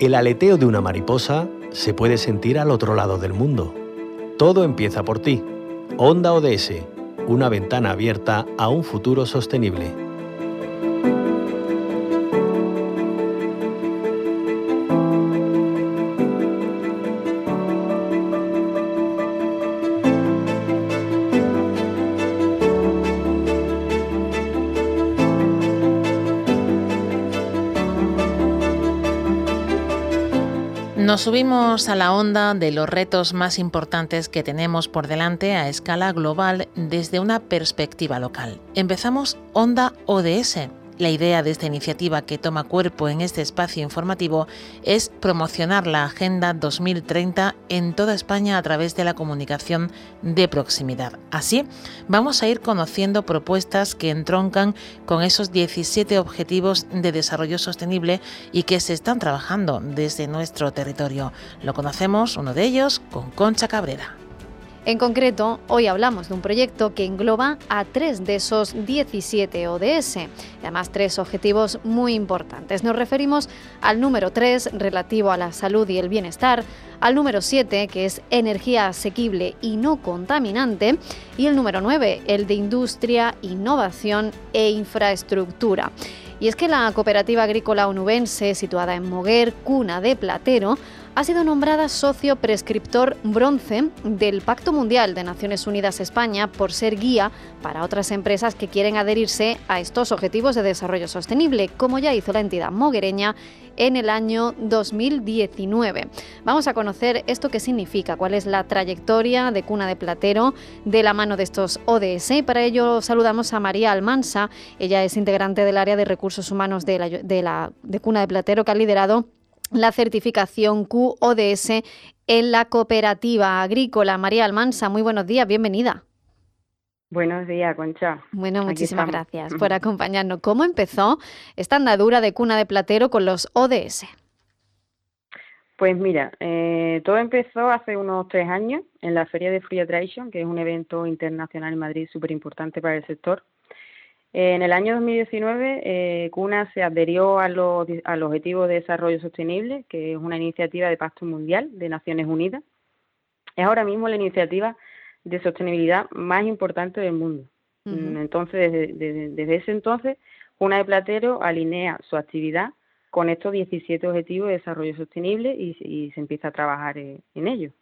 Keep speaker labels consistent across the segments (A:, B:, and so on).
A: El aleteo de una mariposa se puede sentir al otro lado del mundo. Todo empieza por ti. Onda ODS, una ventana abierta a un futuro sostenible.
B: Nos subimos a la onda de los retos más importantes que tenemos por delante a escala global desde una perspectiva local. Empezamos Onda ODS, la idea de esta iniciativa que toma cuerpo en este espacio informativo es promocionar la Agenda 2030 en toda España a través de la comunicación de proximidad. Así, vamos a ir conociendo propuestas que entroncan con esos 17 objetivos de desarrollo sostenible y que se están trabajando desde nuestro territorio. Lo conocemos, uno de ellos, con Concha Cabrera.
C: En concreto, hoy hablamos de un proyecto que engloba a tres de esos 17 ODS, además tres objetivos muy importantes. Nos referimos al número 3, relativo a la salud y el bienestar, al número 7, que es energía asequible y no contaminante, y el número 9, el de industria, innovación e infraestructura. Y es que la cooperativa agrícola onubense, situada en Moguer, cuna de Platero, ha sido nombrada socio prescriptor bronce del Pacto Mundial de Naciones Unidas España por ser guía para otras empresas que quieren adherirse a estos objetivos de desarrollo sostenible, como ya hizo la entidad moguereña en el año 2019. Vamos a conocer esto qué significa, cuál es la trayectoria de Cuna de Platero de la mano de estos ODS. Para ello saludamos a María Almansa. Ella es integrante del área de recursos humanos de, de, la, de Cuna de Platero, que ha liderado la certificación QODS en la cooperativa agrícola. María Almansa, muy buenos días, bienvenida.
D: Buenos días, Concha.
C: Bueno, muchísimas gracias por acompañarnos. ¿Cómo empezó esta andadura de cuna de platero con los ODS?
D: Pues mira, eh, todo empezó hace unos tres años en la Feria de Free Tradition, que es un evento internacional en Madrid súper importante para el sector. En el año 2019, eh, CUNA se adherió al Objetivo de Desarrollo Sostenible, que es una iniciativa de Pacto Mundial de Naciones Unidas. Es ahora mismo la iniciativa de sostenibilidad más importante del mundo. Mm, entonces, desde, ese entonces, CUNA de Platero alinea su actividad con estos 17 Objetivos de Desarrollo Sostenible y, se empieza a trabajar en ello.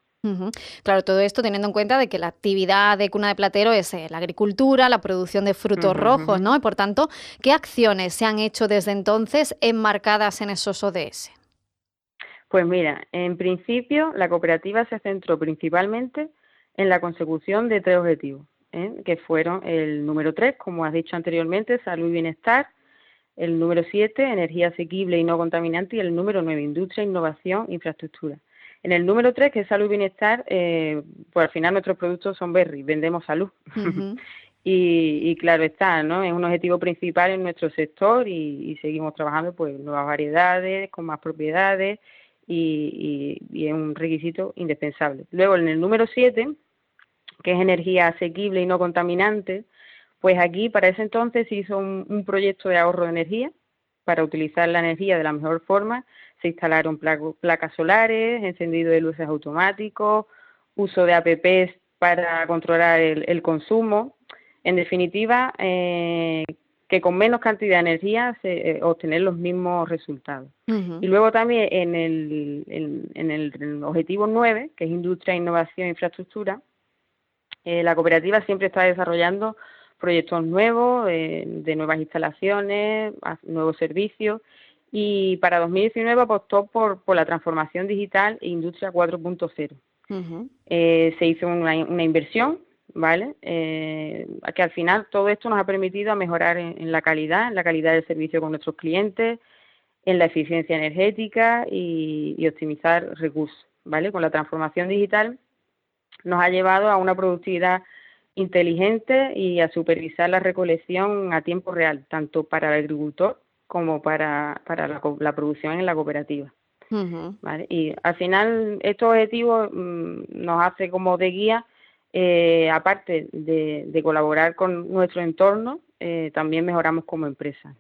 C: Claro, todo esto teniendo en cuenta de que la actividad de cuna de platero es eh, la agricultura, la producción de frutos rojos, ¿no? Y por tanto, ¿qué acciones se han hecho desde entonces enmarcadas en esos ODS?
D: Pues mira, en principio la cooperativa se centró principalmente en la consecución de tres objetivos, ¿eh? que fueron el número tres, como has dicho anteriormente, salud y bienestar, el número siete, energía asequible y no contaminante, y el número nueve, industria, innovación, infraestructura. En el número tres, que es salud y bienestar, eh, pues al final nuestros productos son berry, vendemos salud. y, claro está, ¿no? Es un objetivo principal en nuestro sector y, seguimos trabajando pues nuevas variedades, con más propiedades y, es un requisito indispensable. Luego en el número siete, que es energía asequible y no contaminante, pues aquí para ese entonces se hizo un proyecto de ahorro de energía para utilizar la energía de la mejor forma se instalaron placas solares, encendido de luces automáticos, uso de apps para controlar el, consumo. En definitiva, eh, que con menos cantidad de energía se, eh, obtener los mismos resultados. Y luego también en el, en, el objetivo 9, que es industria, innovación e infraestructura, eh, la cooperativa siempre está desarrollando proyectos nuevos, de nuevas instalaciones, nuevos servicios y para 2019 apostó por, por la transformación digital e industria 4.0. Eh, se hizo una, una inversión, ¿vale? Eh, que al final todo esto nos ha permitido mejorar en, la calidad, en la calidad del servicio con nuestros clientes, en la eficiencia energética y, y optimizar recursos, ¿vale? Con la transformación digital nos ha llevado a una productividad inteligente y a supervisar la recolección a tiempo real, tanto para el agricultor como para, para la, producción en la cooperativa. Y al final estos objetivos mm, nos hace como de guía, eh, aparte de, colaborar con nuestro entorno, eh, también mejoramos como empresa.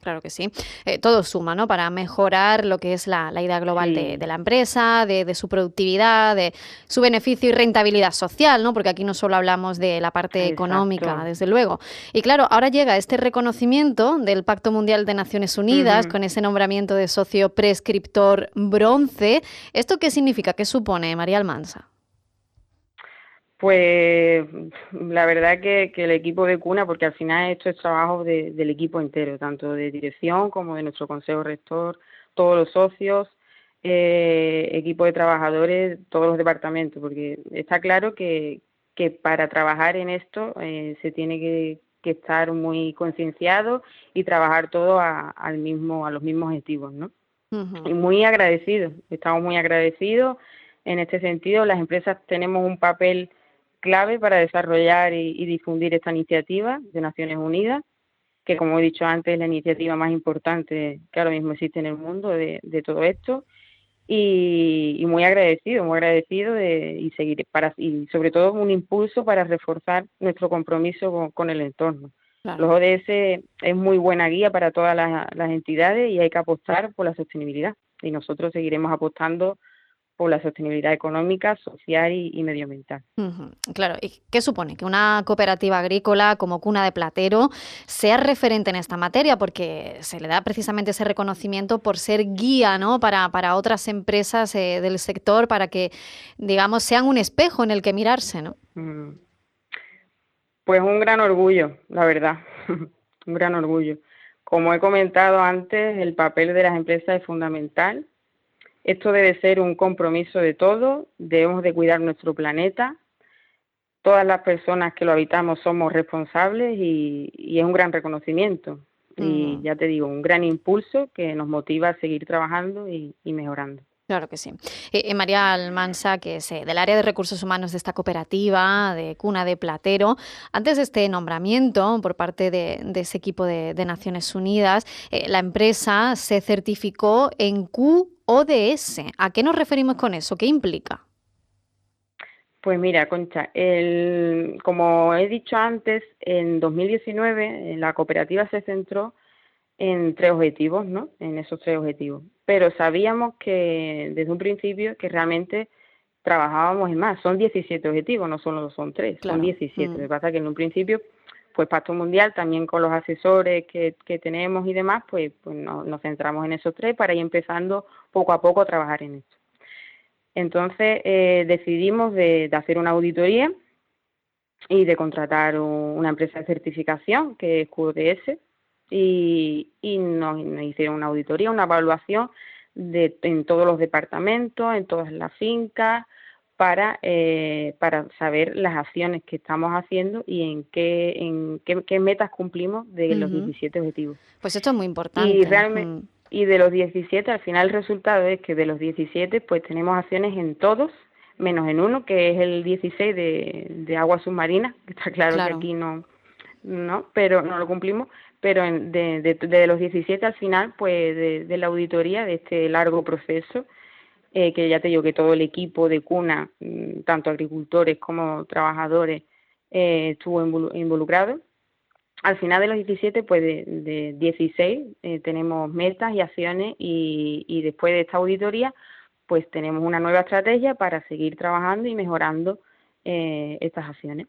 C: claro que sí. Eh, todo suma, ¿no? Para mejorar lo que es la, idea global de, la empresa, de, su productividad, de su beneficio y rentabilidad social, ¿no? Porque aquí no solo hablamos de la parte económica, desde luego. Y claro, ahora llega este reconocimiento del Pacto Mundial de Naciones Unidas con ese nombramiento de socio prescriptor bronce. ¿Esto qué significa? ¿Qué supone, María Almansa?
D: Pues la verdad que, que, el equipo de cuna, porque al final esto es trabajo del equipo entero, tanto de dirección como de nuestro consejo rector, todos los socios, eh, equipo de trabajadores, todos los departamentos, porque está claro que, que para trabajar en esto eh, se tiene que, estar muy concienciado y trabajar todo a, al mismo, a los mismos objetivos, ¿no? Y muy agradecidos, estamos muy agradecidos en este sentido. Las empresas tenemos un papel clave para desarrollar y, difundir esta iniciativa de Naciones Unidas, que como he dicho antes es la iniciativa más importante que ahora mismo existe en el mundo de, todo esto. Y, muy agradecido, muy agradecido de, y seguir para y sobre todo un impulso para reforzar nuestro compromiso con, el entorno. Los ODS es muy buena guía para todas las entidades y hay que apostar por la sostenibilidad y nosotros seguiremos apostando la sostenibilidad económica, social y, medioambiental.
C: Claro, ¿y qué supone? Que una cooperativa agrícola como Cuna de Platero sea referente en esta materia, porque se le da precisamente ese reconocimiento por ser guía ¿no? para, para otras empresas eh, del sector, para que, digamos, sean un espejo en el que mirarse, ¿no?
D: Pues un gran orgullo, la verdad, un gran orgullo. Como he comentado antes, el papel de las empresas es fundamental esto debe ser un compromiso de todos, debemos de cuidar nuestro planeta, todas las personas que lo habitamos somos responsables y, es un gran reconocimiento. Y ya te digo, un gran impulso que nos motiva a seguir trabajando y, mejorando.
C: Claro que sí. Eh, eh, María Almansa, que es eh, del área de recursos humanos de esta cooperativa, de Cuna de Platero, antes de este nombramiento por parte de, ese equipo de, Naciones Unidas, la empresa se certificó en Q ODS. ¿A qué nos referimos con eso? ¿Qué implica?
D: Pues mira, Concha, el, como he dicho antes, en 2019 la cooperativa se centró en tres objetivos, ¿no? En esos tres objetivos. Pero sabíamos que desde un principio que realmente trabajábamos en más. Son 17 objetivos, no solo son tres, son 17. Mm. Lo que pasa es que en un principio pues Pacto Mundial, también con los asesores que, que tenemos y demás, pues, pues nos centramos en esos tres para ir empezando poco a poco a trabajar en esto. Entonces eh, decidimos de, hacer una auditoría y de contratar una empresa de certificación que es QDS y, y nos, hicieron una auditoría, una evaluación de, en todos los departamentos, en todas las fincas, para, eh, para saber las acciones que estamos haciendo y en qué, en qué, metas cumplimos de los 17 objetivos.
C: Pues esto es muy importante.
D: Y realmente, y de los 17, al final el resultado es que de los 17, pues tenemos acciones en todos, menos en uno, que es el 16 de, de agua submarina, que está claro, que aquí no, no, pero no lo cumplimos, pero de, de, de, los 17 al final, pues de, de la auditoría, de este largo proceso, eh, que ya te digo que todo el equipo de cuna, mm, tanto agricultores como trabajadores, eh, estuvo involucrado. Al final de los 17, pues de, de 16 eh, tenemos metas y acciones y, y después de esta auditoría, pues tenemos una nueva estrategia para seguir trabajando y mejorando estas acciones.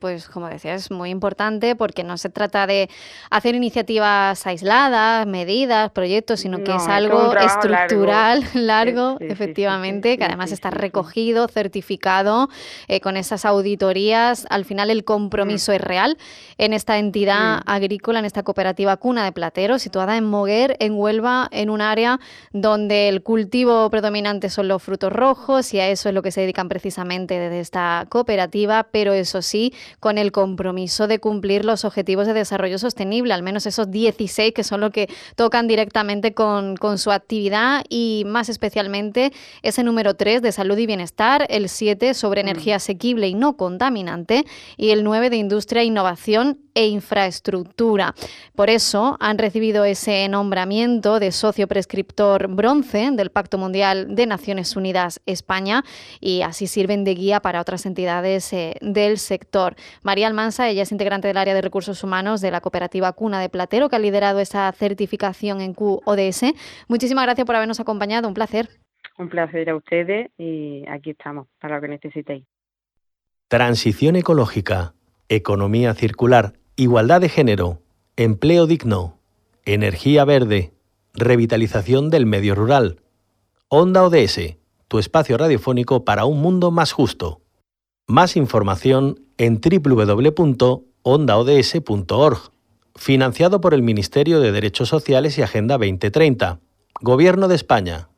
C: Pues como decía, es muy importante porque no se trata de hacer iniciativas aisladas, medidas, proyectos, sino que es algo estructural, largo, efectivamente, que además está recogido, certificado eh, con esas auditorías. Al final el compromiso es real. En esta entidad agrícola, en esta cooperativa Cuna de Plateros, situada en Moguer, en Huelva, en un área donde el cultivo predominante son los frutos rojos y a eso es lo que se dedican precisamente desde esta cooperativa, pero eso sí con el compromiso de cumplir los objetivos de desarrollo sostenible, al menos esos 16 que son los que tocan directamente con, su actividad y más especialmente ese número 3 de salud y bienestar, el 7 sobre mm. energía asequible y no contaminante y el 9 de industria, innovación e infraestructura. Por eso han recibido ese nombramiento de socio prescriptor bronce del Pacto Mundial de Naciones Unidas España y así sirven de guía para otras entidades eh, del sector sector. María Almansa, ella es integrante del área de recursos humanos de la cooperativa Cuna de Platero, que ha liderado esa certificación en QODS. Muchísimas gracias por habernos acompañado, un placer.
D: Un placer a ustedes y aquí estamos para lo que necesitéis.
A: Transición ecológica, economía circular, igualdad de género, empleo digno, energía verde, revitalización del medio rural. Onda ODS, tu espacio radiofónico para un mundo más justo. Más información en www.ondaods.org. Financiado por el Ministerio de Derechos Sociales y Agenda 2030. Gobierno de España.